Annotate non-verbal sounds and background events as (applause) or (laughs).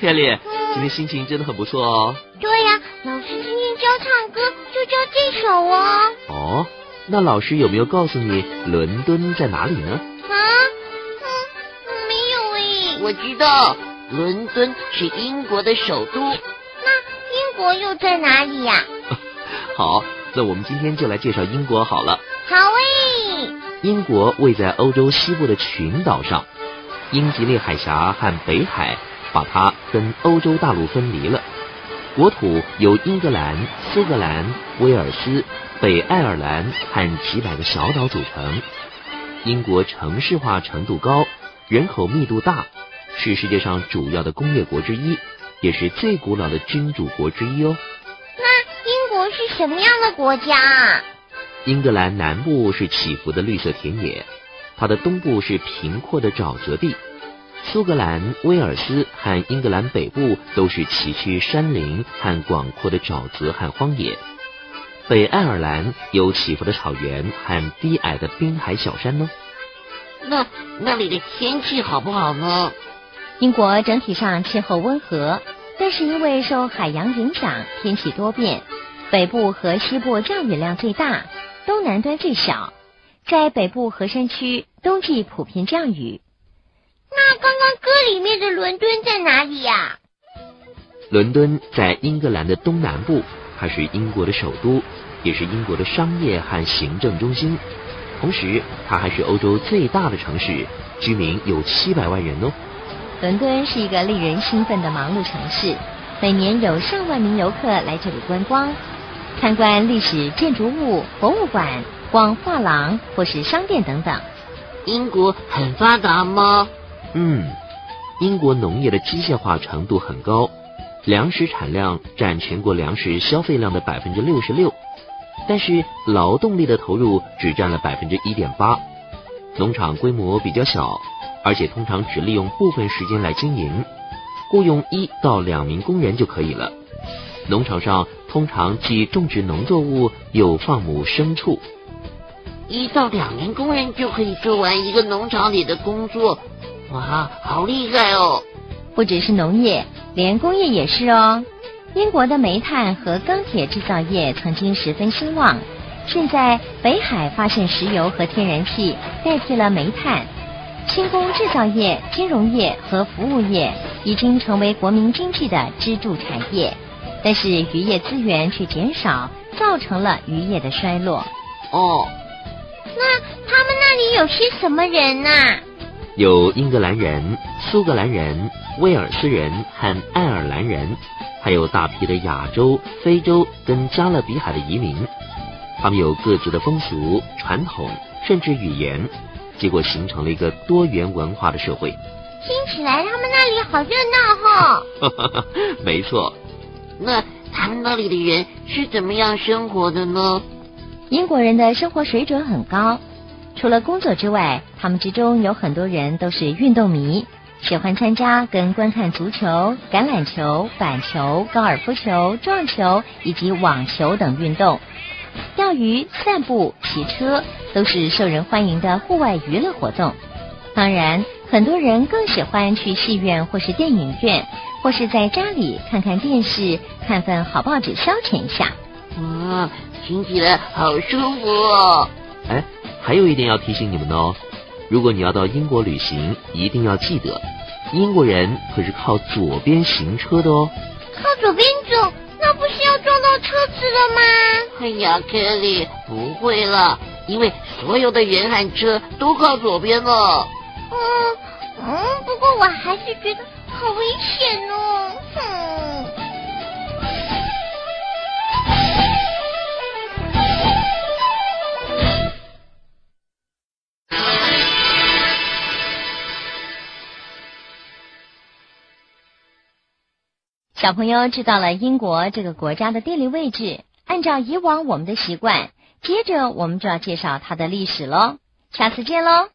凯莉，嗯 (laughs) 今天心情真的很不错哦。对呀、老师今天教唱歌就教这首哦。哦，那老师有没有告诉你伦敦在哪里呢？啊，嗯，没有诶。我知道，伦敦是英国的首都。那英国又在哪里呀、(laughs) 好，那我们今天就来介绍英国好了。好诶。英国位在欧洲西部的群岛上，英吉利海峡和北海把它跟欧洲大陆分离了。国土由英格兰、苏格兰、威尔斯、北爱尔兰和几百个小岛组成。英国城市化程度高，人口密度大，是世界上主要的工业国之一，也是最古老的君主国之一哦。那英国是什么样的国家啊？英格兰南部是起伏的绿色田野，它的东部是平阔的沼泽地。苏格兰、威尔斯和英格兰北部都是崎岖山林和广阔的沼泽和荒野。北爱尔兰有起伏的草原和低矮的滨海小山呢。那那里的天气好不好呢？英国整体上气候温和，但是因为受海洋影响，天气多变。北部和西部降雨量最大，东南端最小。在北部和山区，冬季普遍降雨。那刚刚歌里面的伦敦在哪里呀、伦敦在英格兰的东南部，它是英国的首都，也是英国的商业和行政中心。同时，它还是欧洲最大的城市，居民有七百万人哦。伦敦是一个令人兴奋的忙碌城市，每年有上万名游客来这里观光，参观历史建筑物、博物馆、逛画廊或是商店等等。英国很发达吗？嗯，英国农业的机械化程度很高，粮食产量占全国粮食消费量的百分之六十六，但是劳动力的投入只占了百分之一点八。农场规模比较小，而且通常只利用部分时间来经营，雇佣一到两名工人就可以了。农场上通常既种植农作物，又放牧牲畜。一到两名工人就可以做完一个农场里的工作，哇，好厉害哦！不只是农业，连工业也是哦。英国的煤炭和钢铁制造业曾经十分兴旺，现在北海发现石油和天然气，代替了煤炭。轻工制造业、金融业和服务业已经成为国民经济的支柱产业，但是渔业资源却减少，造成了渔业的衰落。哦，那他们那里有些什么人呐、有英格兰人、苏格兰人、威尔斯人和爱尔兰人，还有大批的亚洲、非洲跟加勒比海的移民。他们有各自的风俗、传统，甚至语言，结果形成了一个多元文化的社会。听起来他们那里好热闹哈、(laughs) 没错，那他们那里的人是怎么样生活的呢？英国人的生活水准很高，除了工作之外，他们之中有很多人都是运动迷，喜欢参加跟观看足球、橄榄球、板球、高尔夫球、撞球以及网球等运动。钓鱼、散步、骑车都是受人欢迎的户外娱乐活动。当然，很多人更喜欢去戏院或是电影院，或是在家里看看电视、看份好报纸消遣一下。嗯，听起来好舒服哦！哎，还有一点要提醒你们哦，如果你要到英国旅行，一定要记得，英国人可是靠左边行车的哦。靠左边走，那不是要撞到车子了吗？哎呀，Kelly，不会了，因为所有的人和车都靠左边了。嗯嗯，不过我还是觉得好危险哦。小朋友知道了英国这个国家的地理位置按照以往我们的习惯接着我们就要介绍它的历史喽下次见喽